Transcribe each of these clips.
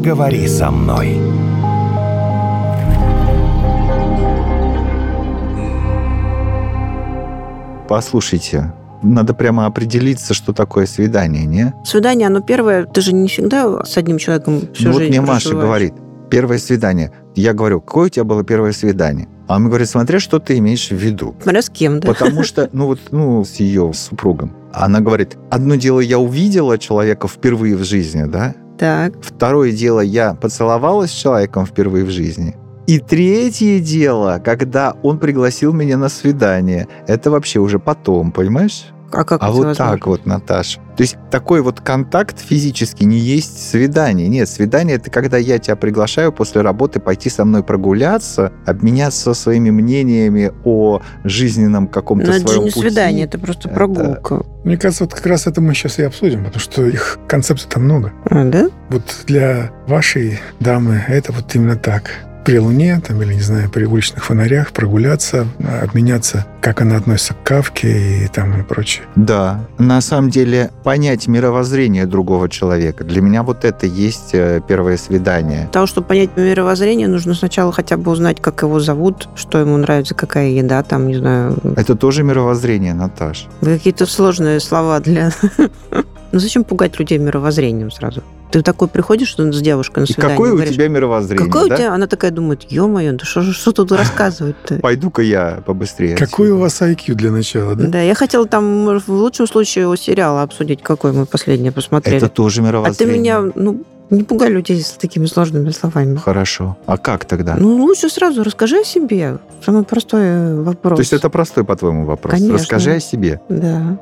Поговори со мной. Послушайте, надо прямо определиться, что такое свидание, не? Свидание, оно первое, ты же не всегда с одним человеком всю ну, вот жизнь мне Маша говорит, первое свидание. Я говорю, какое у тебя было первое свидание? А он мне говорит, смотря, что ты имеешь в виду. Смотря с кем, да? Потому что, ну вот, ну, с ее супругом. Она говорит, одно дело, я увидела человека впервые в жизни, да? Так. Второе дело, я поцеловалась с человеком впервые в жизни. И третье дело, когда он пригласил меня на свидание. Это вообще уже потом, понимаешь? А как А это вот возможно? так вот, Наташа. То есть такой вот контакт физически не есть свидание. Нет, свидание это когда я тебя приглашаю после работы пойти со мной прогуляться, обменяться своими мнениями о жизненном каком-то Ну, это же своем не пути. свидание, это просто Это- прогулка. Мне кажется, вот как раз это мы сейчас и обсудим, потому что их концепций-то много. А, да? Вот для вашей дамы это вот именно так. При луне, там, или, не знаю, при уличных фонарях прогуляться, обменяться, как она относится к кавке и там и прочее. Да, на самом деле понять мировоззрение другого человека. Для меня вот это есть э, первое свидание. Для того, чтобы понять мировоззрение, нужно сначала хотя бы узнать, как его зовут, что ему нравится, какая еда, там, не знаю, Это тоже мировоззрение, Наташ. Какие-то сложные слова для... Ну зачем пугать людей мировоззрением сразу? Ты такой приходишь с девушкой на И свидание, какое у говоришь, тебя мировоззрение, Какое да? у тебя? Она такая думает, ё-моё, да что, что тут рассказывать-то? Пойду-ка я побыстрее. Какой отсюда. у вас IQ для начала, да? Да, я хотела там, в лучшем случае, у сериала обсудить, какой мы последний посмотрели. Это тоже а ты мировоззрение. меня, ну, не пугай людей с такими сложными словами. Хорошо. А как тогда? Ну, лучше сразу расскажи о себе. Самый простой вопрос. То есть это простой, по-твоему, вопрос? Конечно. Расскажи о себе. Да.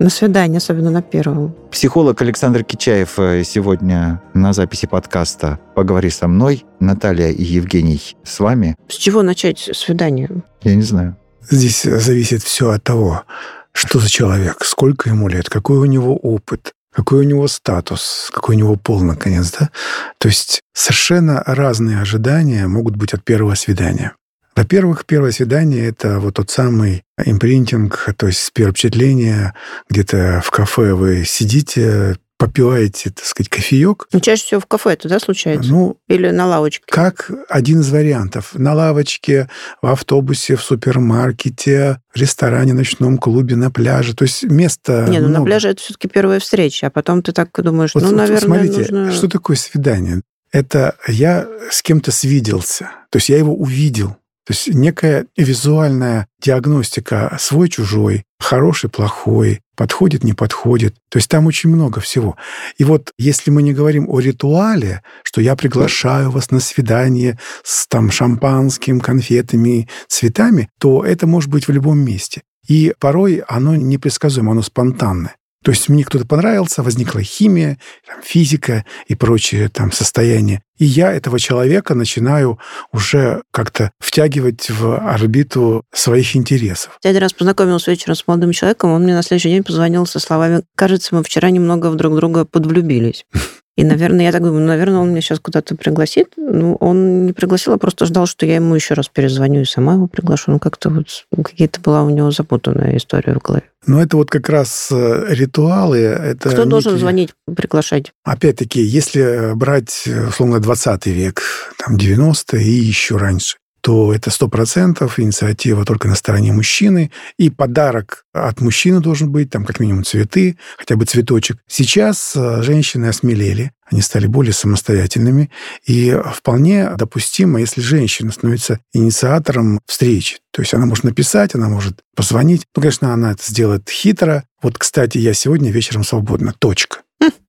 На свидание, особенно на первом. Психолог Александр Кичаев э, сегодня на записи подкаста «Поговори со мной». Наталья и Евгений с вами. С чего начать свидание? Я не знаю. Здесь зависит все от того, что за человек, сколько ему лет, какой у него опыт, какой у него статус, какой у него пол, наконец, да? То есть совершенно разные ожидания могут быть от первого свидания. Во-первых, первое свидание – это вот тот самый импринтинг, то есть первое впечатление, где-то в кафе вы сидите, попиваете, так сказать, кофеек. Ну, чаще всего в кафе это, да, случается? Ну, Или на лавочке? как один из вариантов. На лавочке, в автобусе, в супермаркете, в ресторане, ночном клубе, на пляже. То есть места Не, ну на много. пляже это все-таки первая встреча, а потом ты так думаешь, Вот, ну, вот наверное, смотрите, нужно... что такое свидание? Это я с кем-то свиделся. То есть я его увидел. То есть некая визуальная диагностика свой-чужой, хороший, плохой, подходит, не подходит. То есть там очень много всего. И вот если мы не говорим о ритуале, что я приглашаю вас на свидание с там шампанским, конфетами, цветами, то это может быть в любом месте. И порой оно непредсказуемо, оно спонтанное. То есть мне кто-то понравился, возникла химия, там, физика и прочие там состояния. И я этого человека начинаю уже как-то втягивать в орбиту своих интересов. Я один раз познакомилась вечером с молодым человеком, он мне на следующий день позвонил со словами «Кажется, мы вчера немного в друг друга подвлюбились». И, наверное, я так думаю, ну, наверное, он меня сейчас куда-то пригласит. Ну, он не пригласил, а просто ждал, что я ему еще раз перезвоню и сама его приглашу. Ну, как-то вот какие-то была у него запутанная история в голове. Но это вот как раз э, ритуалы. Это Кто должен некие- звонить, приглашать? Опять-таки, если брать, условно, 20 век, там 90 и еще раньше, то это 100% инициатива только на стороне мужчины, и подарок от мужчины должен быть, там как минимум цветы, хотя бы цветочек. Сейчас э, женщины осмелели, они стали более самостоятельными, и вполне допустимо, если женщина становится инициатором встречи. То есть она может написать, она может позвонить. Ну, конечно, она это сделает хитро. Вот, кстати, я сегодня вечером свободна. Точка.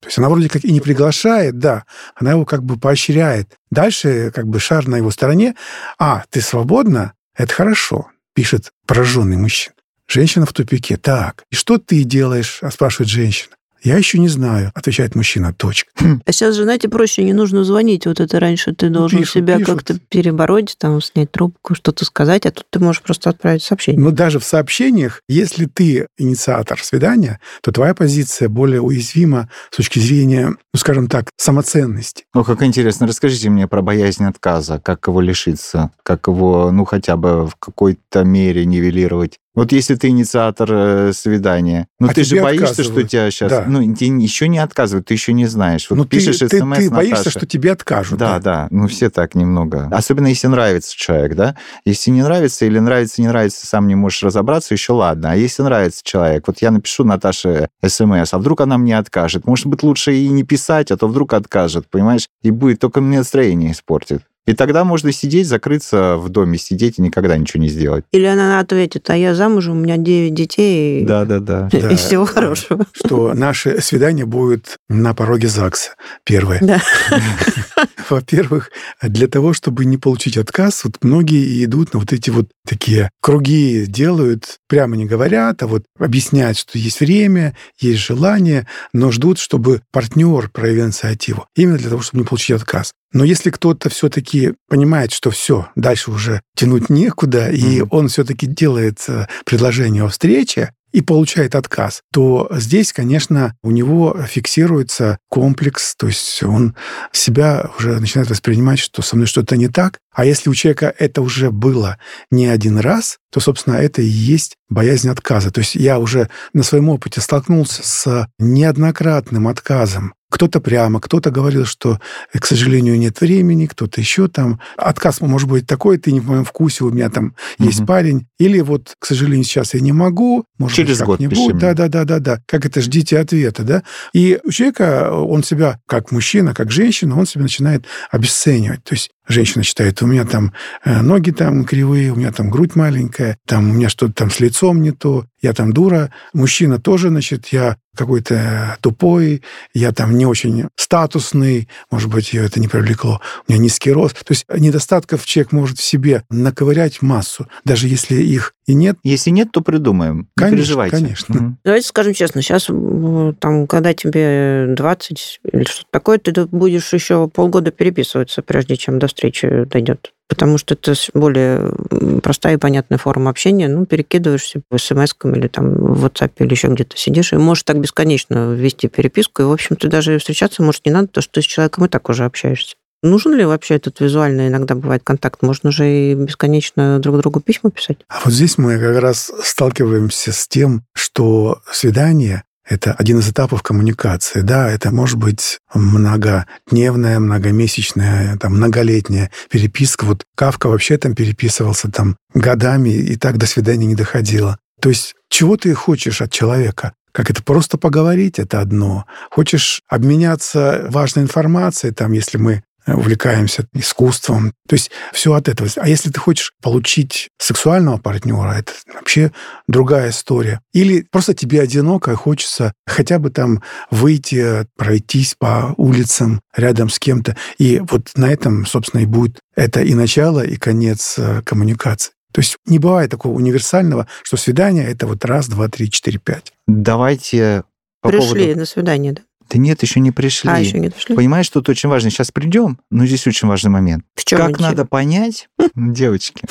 То есть она вроде как и не приглашает, да, она его как бы поощряет. Дальше как бы шар на его стороне. А, ты свободна? Это хорошо, пишет пораженный мужчина. Женщина в тупике. Так, и что ты делаешь? А спрашивает женщина. Я еще не знаю, отвечает мужчина. Точка. А сейчас же, знаете, проще, не нужно звонить. Вот это раньше ты должен пишут, себя пишут. как-то перебороть, там, снять трубку, что-то сказать, а тут ты можешь просто отправить сообщение. Но даже в сообщениях, если ты инициатор свидания, то твоя позиция более уязвима с точки зрения, ну, скажем так, самоценности. Ну, как интересно. Расскажите мне про боязнь отказа. Как его лишиться? Как его, ну, хотя бы в какой-то мере нивелировать Вот если ты инициатор э, свидания, ну А ты же боишься, что тебя сейчас... Да. Ну, еще не отказывают, ты еще не знаешь. Вот Ну, ты, пишешь ты, смс ты боишься, Наташе. что тебе откажут. Да, да, ну все так немного. Особенно если нравится человек, да. Если не нравится или нравится, не нравится, сам не можешь разобраться, еще ладно. А если нравится человек, вот я напишу Наташе смс, а вдруг она мне откажет? Может быть, лучше и не писать, а то вдруг откажет, понимаешь? И будет только мне настроение испортит. И тогда можно сидеть, закрыться в доме, сидеть и никогда ничего не сделать. Или она ответит, а я замужем, у меня 9 детей. Да-да-да. И Да. всего хорошего. Что наше свидание будет на пороге ЗАГСа. Первое. Да. Во-первых, для того, чтобы не получить отказ, вот многие идут на вот эти вот такие круги делают, прямо не говорят, а вот объясняют, что есть время, есть желание, но ждут, чтобы партнер проявил инициативу. Именно для того, чтобы не получить отказ. Но если кто-то все-таки понимает, что все, дальше уже тянуть некуда, и Мгм. он все-таки делает э, предложение о встрече, и получает отказ, то здесь, конечно, у него фиксируется комплекс, то есть он себя уже начинает воспринимать, что со мной что-то не так. А если у человека это уже было не один раз, то, собственно, это и есть боязнь отказа. То есть я уже на своем опыте столкнулся с неоднократным отказом. Кто-то прямо, кто-то говорил, что, э, к сожалению, нет времени, кто-то еще там. Отказ может быть такой, ты не в моем вкусе, у меня там есть Мгм. парень. Или вот, к сожалению, сейчас я не могу, может Через быть, год как-нибудь. мне. Да, да, да, да, да. Как это ждите ответа, да? И у человека, он себя, как мужчина, как женщина, он себя начинает обесценивать. То есть женщина считает, у меня там э, ноги там кривые, у меня там грудь маленькая, там у меня что-то там с лицом не то, я там дура. Мужчина тоже, значит, я какой-то тупой, я там не очень статусный, может быть, ее это не привлекло, у меня низкий рост. То есть недостатков человек может в себе наковырять массу, даже если их и нет. Если нет, то придумаем. Конечно, не переживайте. конечно. Мгм. Давайте скажем честно, сейчас, там, когда тебе 20 или что-то такое, ты будешь еще полгода переписываться, прежде чем до встречи дойдет. Потому что это более простая и понятная форма общения. Ну, перекидываешься в смс или там в WhatsApp или еще где-то сидишь, и можешь так бесконечно вести переписку. И, в общем, ты даже встречаться, может, не надо, потому что ты с человеком и так уже общаешься. Нужен ли вообще этот визуальный иногда бывает контакт? Можно же и бесконечно друг другу письма писать. А вот здесь мы как раз сталкиваемся с тем, что свидание — это один из этапов коммуникации. Да, это может быть многодневная, многомесячная, там, многолетняя переписка. Вот Кавка вообще там переписывался там годами, и так до свидания не доходило. То есть чего ты хочешь от человека? Как это просто поговорить, это одно. Хочешь обменяться важной информацией, там, если мы увлекаемся искусством. То есть все от этого. А если ты хочешь получить сексуального партнера, это вообще другая история. Или просто тебе одиноко, и хочется хотя бы там выйти, пройтись по улицам рядом с кем-то. И вот на этом, собственно, и будет это и начало, и конец э, коммуникации. То есть не бывает такого универсального, что свидание — это вот раз, два, три, четыре, пять. Давайте по Пришли поводу... на свидание, да? Да нет, еще не пришли. А, еще не дошли? Понимаешь, что тут очень важно? Сейчас придем, но здесь очень важный момент. В чем как надо понять, девочки,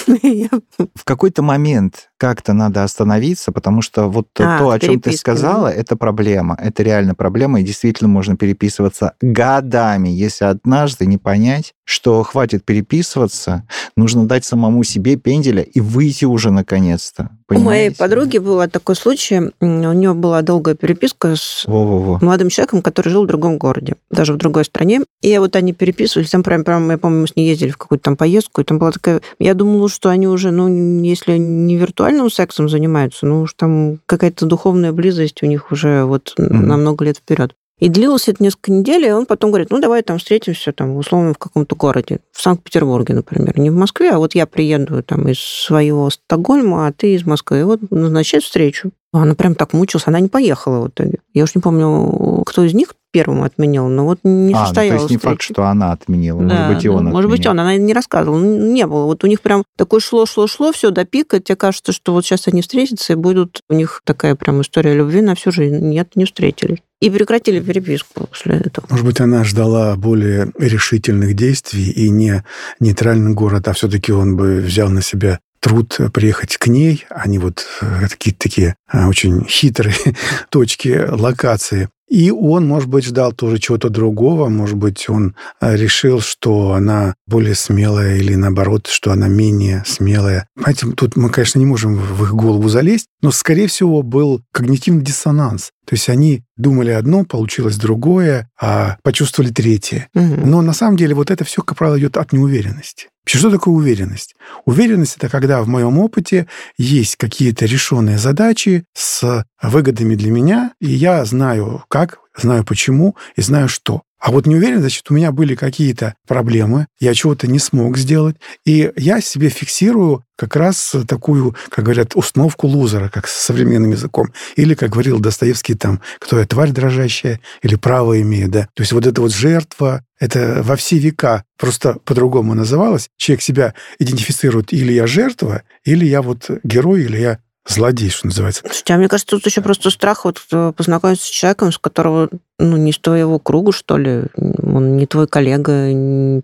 в какой-то момент как-то надо остановиться, потому что вот А, то, о чем ты сказала, это проблема. Это реально проблема, и действительно можно переписываться годами. Если однажды не понять, что хватит переписываться, нужно дать самому себе пенделя и выйти уже наконец-то. У моей Понимаете? подруги был такой случай. У нее была долгая переписка с Во-во-во. молодым человеком, который жил в другом городе, даже в другой стране. И вот они переписывались, там прям, прям, я помню, мы с ней ездили в какую-то там поездку, и там была такая... Я думала, что они уже, ну, если не виртуальным сексом занимаются, ну, уж там какая-то духовная близость у них уже вот Мгм. на много лет вперед. И длилось это несколько недель, и он потом говорит, ну, давай там встретимся, там, условно, в каком-то городе, в Санкт-Петербурге, например, не в Москве, а вот я приеду там из своего Стокгольма, а ты из Москвы, и вот назначать встречу. А Она прям так мучилась, она не поехала в итоге. Я уж не помню, кто из них первым отменил, но вот не а, ну, то состоялась есть не факт, встреча. что она отменила. Да, может быть, и ну, он Может быть, он. Она не рассказывала. Ну, Не было. Вот у них прям такое шло-шло-шло, все до пика. Тебе кажется, что вот сейчас они встретятся, и будут у них такая прям история любви на всю жизнь. Нет, не встретились. И прекратили переписку после этого. Может быть, она ждала более решительных действий и не нейтральный город, а все-таки он бы взял на себя труд приехать к ней, не вот э, какие-то такие а, очень хитрые точки локации. И он, может быть, ждал тоже чего-то другого, может быть, он э, решил, что она более смелая или наоборот, что она менее смелая. Понимаете, тут мы, конечно, не можем в их голову залезть, но, скорее всего, был когнитивный диссонанс. То есть они думали одно, получилось другое, а почувствовали третье. Мгм. Но на самом деле вот это все, как правило, идет от неуверенности. Что такое уверенность? Уверенность – это когда в моем опыте есть какие-то решенные задачи с выгодами для меня, и я знаю как, знаю почему и знаю что. А вот неуверенность, значит, у меня были какие-то проблемы, я чего-то не смог сделать, и я себе фиксирую как раз такую, как говорят, установку лузера, как с современным языком. Или, как говорил Достоевский, там, кто я, тварь дрожащая, или право имею, да. То есть вот эта вот жертва, это во все века просто по-другому называлось. Человек себя идентифицирует или я жертва, или я вот герой, или я злодей, что называется. Слушайте, а мне кажется, тут еще просто страх вот э, познакомиться с человеком, с которого, ну, не из твоего круга, что ли, он не твой коллега,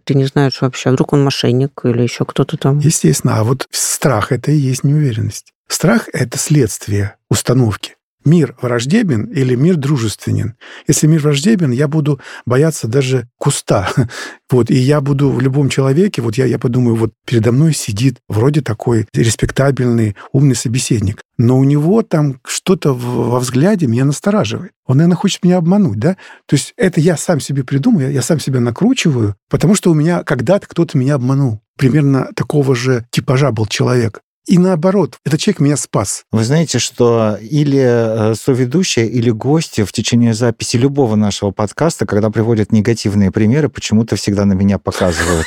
ты не знаешь вообще, а вдруг он мошенник или еще кто-то там. Естественно. А вот страх – это и есть неуверенность. Страх – это следствие установки. Мир враждебен или мир дружественен. Если мир враждебен, я буду бояться даже куста. Вот, и я буду в любом человеке, вот я, я подумаю, вот передо мной сидит вроде такой респектабельный, умный собеседник, но у него там что-то во взгляде меня настораживает. Он, наверное, хочет меня обмануть, да? То есть это я сам себе придумаю, я сам себя накручиваю, потому что у меня когда-то кто-то меня обманул. Примерно такого же типажа был человек. И наоборот, этот человек меня спас. Вы знаете, что или э, соведущая, или гости в течение записи любого нашего подкаста, когда приводят негативные примеры, почему-то всегда на меня показывают.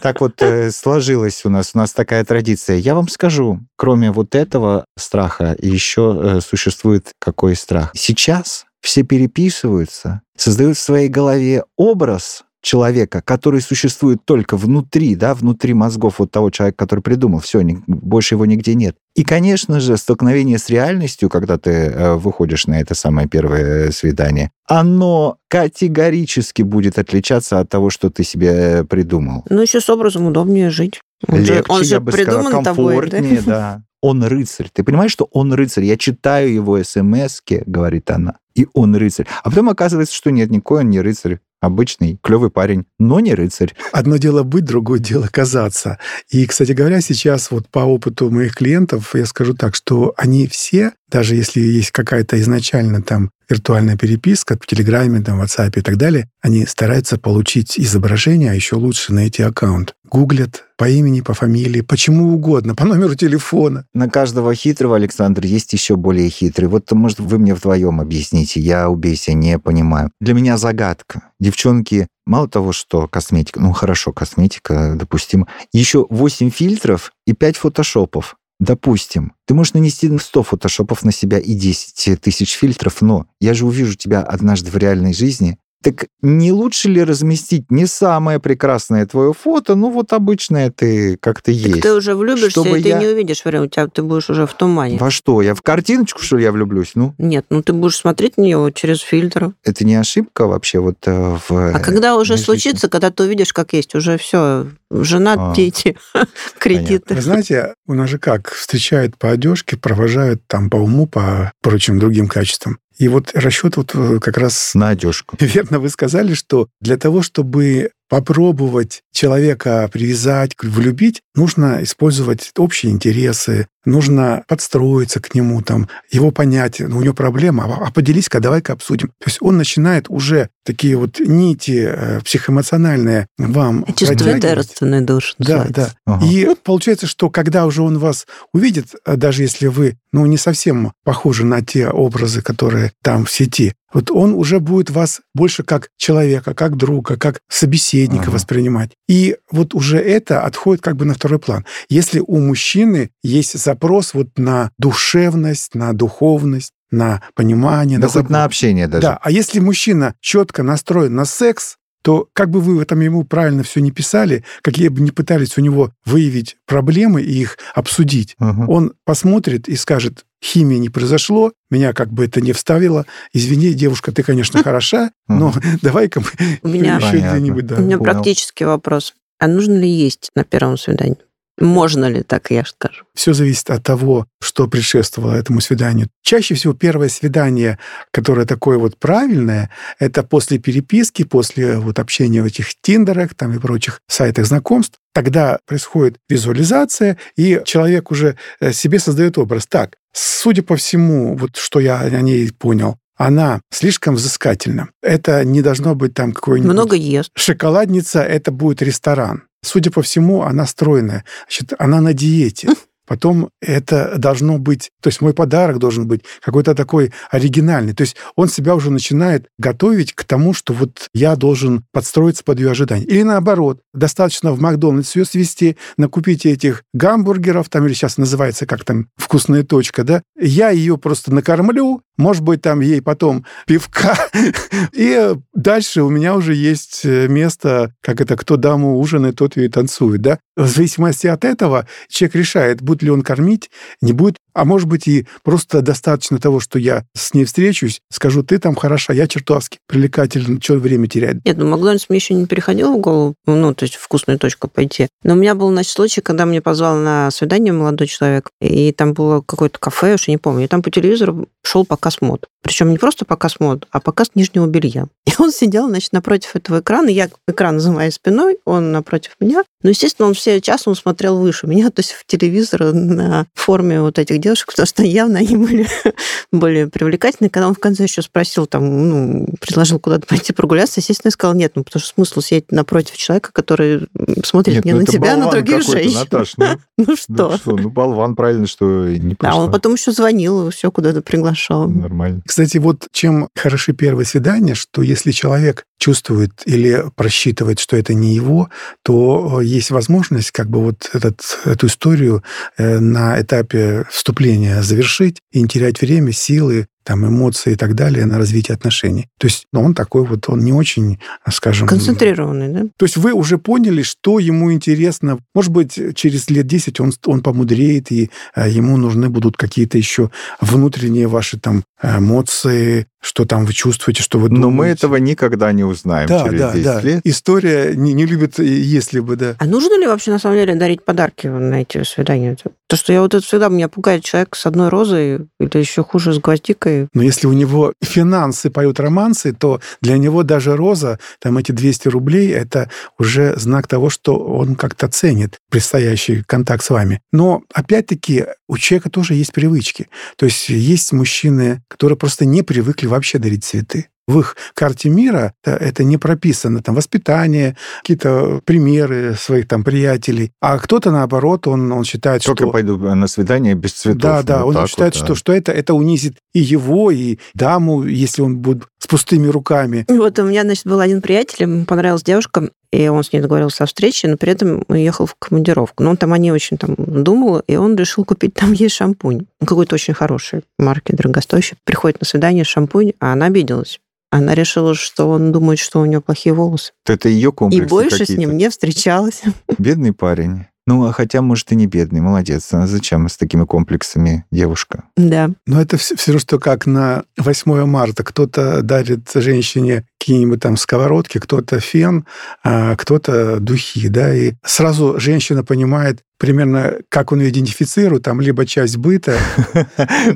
Так вот э, сложилось у нас, у нас такая традиция. Я вам скажу, кроме вот этого страха, еще э, существует какой страх. Сейчас все переписываются, создают в своей голове образ человека, который существует только внутри, да, внутри мозгов вот того человека, который придумал, все, больше его нигде нет. И, конечно же, столкновение с реальностью, когда ты э, выходишь на это самое первое э, свидание, оно категорически будет отличаться от того, что ты себе э, придумал. Ну, еще с образом удобнее жить. Он же, Легче, он же я бы сказал, придуман тобой, да? комфортнее, да. Он рыцарь. Ты понимаешь, что он рыцарь? Я читаю его смс говорит она, и он рыцарь. А потом оказывается, что нет, никакой он не рыцарь. Обычный, клевый парень, но не рыцарь. Одно дело быть, другое дело казаться. И, кстати говоря, сейчас вот по опыту моих клиентов я скажу так, что они все, даже если есть какая-то изначально там виртуальная переписка в Телеграме, там, в WhatsApp и так далее, они стараются получить изображение, а еще лучше найти аккаунт. Гуглят по имени, по фамилии, почему угодно, по номеру телефона. На каждого хитрого, Александр, есть еще более хитрый. Вот, может, вы мне вдвоем объясните, я, убейся, не понимаю. Для меня загадка. Девчонки, мало того, что косметика, ну хорошо, косметика, допустим, еще 8 фильтров и 5 фотошопов. Допустим, ты можешь нанести 100 фотошопов на себя и 10 тысяч фильтров, но я же увижу тебя однажды в реальной жизни. Так не лучше ли разместить не самое прекрасное твое фото, ну вот обычное ты как-то есть? Так ты уже влюбишься, Чтобы и ты я- не увидишь время, у тебя ты будешь уже в тумане. Во что? Я в картиночку, что ли, я влюблюсь? Ну, Нет, ну ты будешь смотреть на нее через фильтр. это не ошибка вообще вот э, в... А когда уже жизни. случится, когда ты увидишь, как есть, уже все, жена, А. дети, кредиты. Вы знаете, у нас же как, встречают по одежке, провожают там по уму, по прочим другим качествам. И вот расчет вот э, как раз На одежку. Верно вы сказали, что для того, чтобы попробовать человека привязать, влюбить, нужно использовать общие интересы, нужно подстроиться к нему, там, его понять, ну, у него проблема, а а поделись-ка, давай-ка обсудим. То есть он начинает уже такие вот нити э, психоэмоциональные вам Чувствует родственную душу. Да, называется. да. Ага. И получается, что когда уже он вас увидит, а даже если вы, ну, не совсем похожи на те образы, которые там в сети, вот он уже будет вас больше как человека, как друга, как собеседника Ага. воспринимать. И вот уже это отходит как бы на второй план. Если у мужчины есть запрос вот на душевность, на духовность, на понимание, Да на хоть на общение даже. Да, а если мужчина четко настроен на секс, то как бы вы в этом ему правильно все не писали, какие бы ни пытались у него выявить проблемы и их обсудить, Ага. он посмотрит и скажет, химии не произошло, меня как бы это не вставило, извини, девушка, ты, конечно, хороша, но давай-ка мы еще где-нибудь. У меня практический вопрос. А нужно ли есть на первом свидании? Можно ли так, я скажу? Все зависит от того, что предшествовало этому свиданию. Чаще всего первое свидание, которое такое вот правильное, это после переписки, после вот общения в этих тиндерах там и прочих сайтах знакомств. Тогда происходит визуализация, и человек уже э, себе создает образ. Так, судя по всему, вот что я о ней понял, она слишком взыскательна. Это не должно быть там какой-нибудь... Много ест. Шоколадница, это будет ресторан. Судя по всему, она стройная. Значит, она на диете. Потом это должно быть, то есть мой подарок должен быть какой-то такой оригинальный. То есть он себя уже начинает готовить к тому, что вот я должен подстроиться под ее ожидания. Или наоборот, достаточно в Макдональдс ее свести, накупить этих гамбургеров, там или сейчас называется как там вкусная точка, да, я ее просто накормлю, может быть, там ей потом пивка, и дальше у меня уже есть э, место, как это, кто даму ужинает, тот и танцует, да. В зависимости от этого человек решает, будет ли он кормить, не будет, а может быть и просто достаточно того, что я с ней встречусь, скажу, ты там хороша, я чертовски привлекательна, что время терять. Нет, ну Макдональдс мне еще не переходило в голову, ну, то есть вкусную точку пойти. Но у меня был, значит, случай, когда мне позвал на свидание молодой человек, и там было какое-то кафе, уж не помню, и там по телевизору шел показ мод. Причем не просто показ мод, а показ нижнего белья. И он сидел, значит, напротив этого экрана, я экран за моей спиной, он напротив меня. Ну, естественно, он все час он смотрел выше меня, то есть в телевизор на форме вот этих девушек, потому что явно они были более привлекательны. Когда он в конце еще спросил, там, ну, предложил куда-то пойти прогуляться, естественно, я сказала нет, ну, потому что смысл сидеть напротив человека, который смотрит нет, не ну, на тебя, а на других женщин. Наташ, ну, ну что? Ну, что? Ну, болван, правильно, что не пошла. Да, он потом еще звонил, все куда-то приглашал. Нормально. Кстати, вот чем хороши первые свидания, что если человек чувствует или просчитывает, что это не его, то есть возможность как бы вот этот, эту историю э, на этапе вступления завершить и не терять время, силы, там, эмоции и так далее на развитие отношений. То есть ну, он такой вот, он не очень, скажем... Концентрированный, да? То есть вы уже поняли, что ему интересно. Может быть, через лет 10 он, он помудреет, и а, ему нужны будут какие-то еще внутренние ваши там эмоции, что там вы чувствуете, что вы думаете. Но мы этого никогда не узнаем да, через да, 10 да. лет. История не, не любит, если бы, да. А нужно ли вообще, на самом деле, дарить подарки на эти свидания? То, что я вот это всегда меня пугает человек с одной розой, или еще хуже, с гвоздикой. Но если у него финансы поют романсы, то для него даже роза, там эти 200 рублей, это уже знак того, что он как-то ценит предстоящий контакт с вами. Но, опять-таки, у человека тоже есть привычки. То есть есть мужчины, которые просто не привыкли вообще дарить цветы в их карте мира это не прописано. Там воспитание, какие-то примеры своих там приятелей. А кто-то, наоборот, он, он считает, Только что... пойду на свидание без цветов. Да, да, вот он считает, вот, что, да. что это, это унизит и его, и даму, если он будет с пустыми руками. Вот у меня, значит, был один приятель, ему понравилась девушка, и он с ней договорился о встрече, но при этом уехал в командировку. Но он там о ней очень там думал, и он решил купить там ей шампунь. Какой-то очень хороший марки, дорогостоящий. Приходит на свидание шампунь, а она обиделась. Она решила, что он думает, что у нее плохие волосы. Это ее комплексы И больше с ним не встречалась. Бедный парень. Ну, а хотя, может, и не бедный, молодец. А зачем с такими комплексами девушка? Да. Но это все, все что как на 8 марта. Кто-то дарит женщине какие-нибудь там сковородки, кто-то фен, а кто-то духи, да, и сразу женщина понимает примерно, как он ее идентифицирует, там, либо часть быта.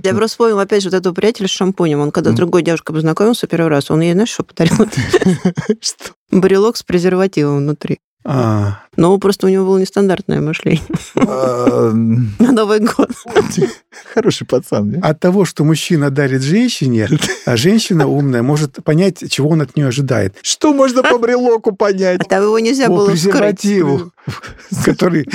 Я просто вспомнил, опять же, вот этого приятеля с шампунем. Он когда с другой девушкой познакомился первый раз, он ей, знаешь, что подарил? Что? Брелок с презервативом внутри. А. Но просто у него было нестандартное мышление. А, На Новый год. Хороший пацан. Да? От того, что мужчина дарит женщине, а женщина умная может понять, чего он от нее ожидает. Что можно по брелоку понять? А там его нельзя было презервативу, который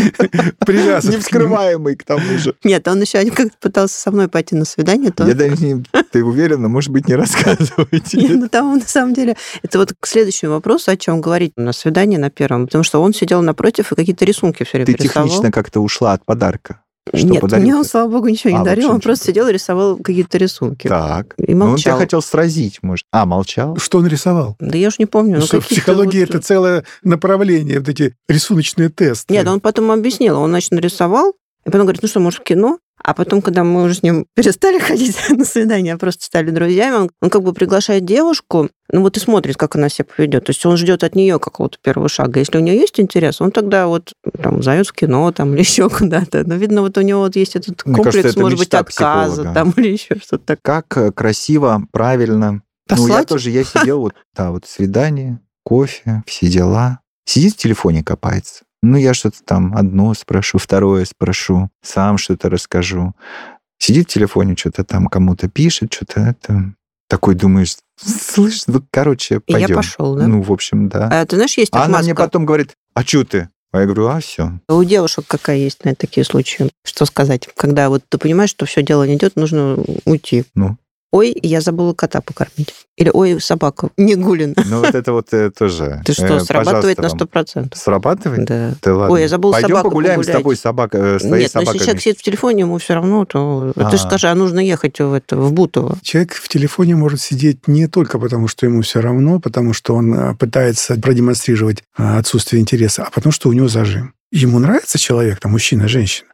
привязан. Невскрываемый к тому же. Нет, он еще как-то пытался со мной пойти на свидание. Я даже не... Ты уверена? Может быть, не рассказывайте. Нет, ну там на самом деле... Это вот к следующему вопросу, о чем говорить на свидании на первом. Потому что он сидел напротив и какие-то рисунки все время Ты технично как-то ушла от подарка. Что Нет, подарил? мне он, слава богу, ничего не а, дарил, он просто сидел и рисовал какие-то рисунки. Так. И молчал. Ну, он тебя хотел сразить, может. А, молчал? Что он рисовал? Да я уж не помню. Ну, что в психологии вот... это целое направление, вот эти рисуночные тесты. Нет, он потом объяснил. Он, значит, нарисовал, и потом говорит, ну что, может, в кино? А потом, когда мы уже с ним перестали ходить на свидание, а просто стали друзьями, он, он как бы приглашает девушку, ну вот и смотрит, как она себя поведет. То есть он ждет от нее какого-то первого шага. Если у нее есть интерес, он тогда вот там зовет в кино там, или еще куда-то. Но видно, вот у него вот есть этот Мне комплекс, кажется, это может быть, отказа психолога. там или еще что-то такое. Как э, красиво, правильно. Ну, я Послать? тоже, я сидел, вот, да, вот свидание, кофе, все дела. Сидит в телефоне, копается. Ну, я что-то там одно спрошу, второе спрошу, сам что-то расскажу. Сидит в телефоне, что-то там кому-то пишет, что-то это... Такой думаешь, слышь, ну, короче, И я пойдем. пошел, да? Ну, в общем, да. А ты знаешь, есть А она отмазка. мне потом говорит, а что ты? А я говорю, а все. У девушек какая есть на такие случаи? Что сказать? Когда вот ты понимаешь, что все дело не идет, нужно уйти. Ну. Ой, я забыла кота покормить. Или ой, собака не гулина. Ну, вот это вот э, тоже. Ты что, э, срабатывает на вам. 100%. Срабатывает? Да. Ты ладно. Ой, я забыла Пойдем собаку погуляем с погулять. тобой, собака, э, с твоей Нет, но если собакой. человек сидит в телефоне, ему все равно, то ты же А. скажи, а нужно ехать в, это, в Бутово. Человек в телефоне может сидеть не только потому, что ему все равно, потому что он а, пытается продемонстрировать а, отсутствие интереса, а потому что у него зажим. Ему нравится человек, там, мужчина, женщина,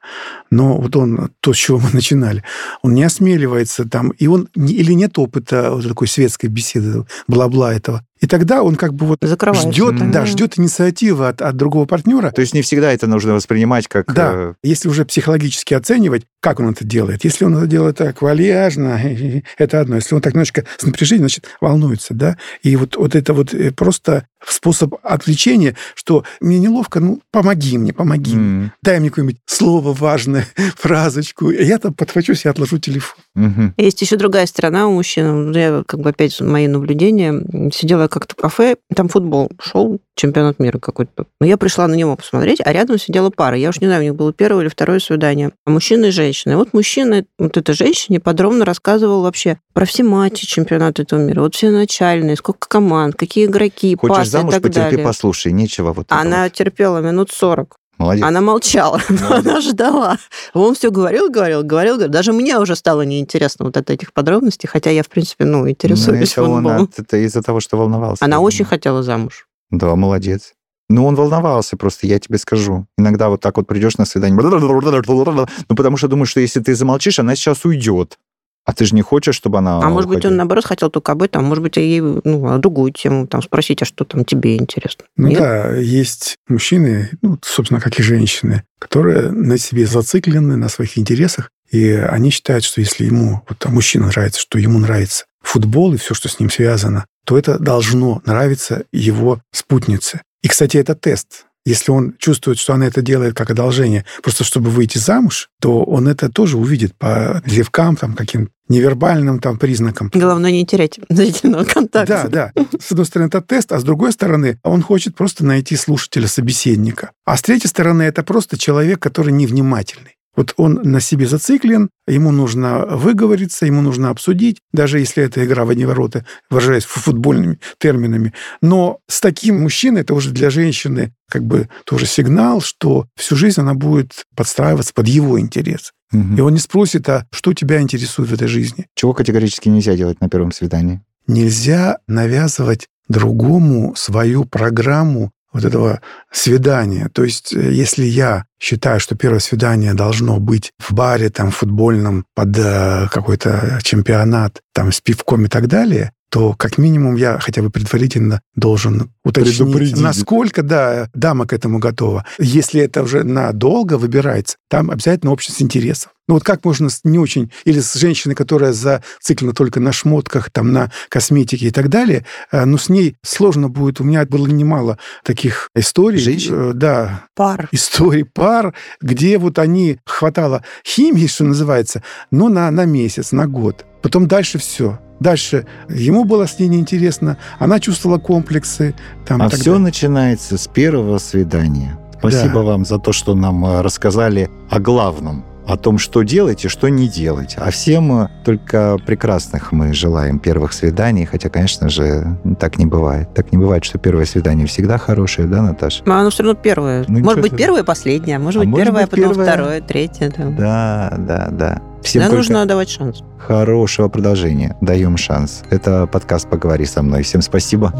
но вот он, то, с чего мы начинали, он не осмеливается там, и он, или нет опыта вот такой светской беседы, бла-бла этого. И тогда он как бы вот ждет, да, ждет инициативы от, от другого партнера, То есть не всегда это нужно воспринимать как... да, э, если уже психологически оценивать, как он это делает. Если он это делает так вальяжно, это одно. Если он так немножечко с напряжением, значит, волнуется, да. И вот, вот это вот э, просто способ отвлечения, что мне неловко, ну, помоги мне, помоги. мне. м, Дай мне какое-нибудь слово важное, фразочку. И я там подхвачусь и отложу телефон. мгм. Есть еще другая сторона у мужчин. Я, как бы, опять мои наблюдения. Сидела как-то кафе, там футбол шел, чемпионат мира какой-то. Но я пришла на него посмотреть, а рядом сидела пара. Я уж не знаю, у них было первое или второе свидание. А мужчина и женщина. И вот мужчина, вот эта женщине подробно рассказывал вообще про все матчи чемпионата этого мира. Вот все начальные, сколько команд, какие игроки, Хочешь пасы и замуж, так потерпи, далее. послушай. Нечего вот Она вот. терпела минут 40. Молодец. Она молчала, но она ждала. Он все говорил, говорил, говорил, говорил. Даже мне уже стало неинтересно вот от этих подробностей, хотя я, в принципе, ну, Ну, интересуюсь это он от- это из-за того, что волновался. Она очень думаю. хотела замуж. Да, молодец. Ну, он волновался просто, я тебе скажу. Иногда вот так вот придешь на свидание, ну, потому что думаешь, что если ты замолчишь, она сейчас уйдет. А ты же не хочешь, чтобы она А может быть, он, уходила. наоборот, хотел только об этом, а может быть, ей ну, а другую тему там спросить, а что там тебе интересно. Ну Нет? да, есть мужчины, ну, собственно, как и женщины, которые на себе зациклены, на своих интересах, и они считают, что если ему, вот там мужчина нравится, что ему нравится футбол и все, что с ним связано, то это должно нравиться его спутнице. И, кстати, это тест. Если он чувствует, что она это делает как одолжение, просто чтобы выйти замуж, то он это тоже увидит по зевкам, там, каким невербальным там признакам. Главное не терять зрительного контакта. Да, да. С одной стороны, это тест, а с другой стороны, он хочет просто найти слушателя, собеседника. А с третьей стороны, это просто человек, который невнимательный. Вот он на себе зациклен, ему нужно выговориться, ему нужно обсудить, даже если это игра в одни ворота, выражаясь фу- футбольными терминами. Но с таким мужчиной это уже для женщины как бы тоже сигнал, что всю жизнь она будет подстраиваться под его интерес. Мгм. И он не спросит, а что тебя интересует в этой жизни? Чего категорически нельзя делать на первом свидании? Нельзя навязывать другому свою программу вот этого свидания. То есть, э, если я считаю, что первое свидание должно быть в баре, там, футбольном, под э, какой-то чемпионат, там, с пивком и так далее, то как минимум я хотя бы предварительно должен уточнить, насколько, да, дама к этому готова. Если это уже надолго выбирается, там обязательно общность интересов. Ну вот как можно с не очень... Или с женщиной, которая зациклена только на шмотках, там, на косметике и так далее, э, ну, с ней сложно будет. У меня было немало таких историй. Женщин? э, Да, Пар. историй пар, где вот они хватало химии, что называется, но на, на месяц, на год. Потом дальше все. Дальше ему было с ней неинтересно, она чувствовала комплексы. Там, А все далее. начинается с первого свидания. Спасибо Да. вам за то, что нам э, рассказали о главном, о том, что делать и что не делать. А всем э, только прекрасных мы желаем первых свиданий, хотя, конечно же, так не бывает. Так не бывает, что первое свидание всегда хорошее, да, Наташа? А оно все равно первое. Ну, может быть, себе. первое, последнее. а Может А быть, может первое, а быть, потом первое. второе, третье. Да. Да, да, да. Всем Да, нужно давать шанс. хорошего продолжения. Даем шанс. Это подкаст «Поговори со мной». Всем спасибо.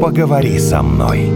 Поговори со мной.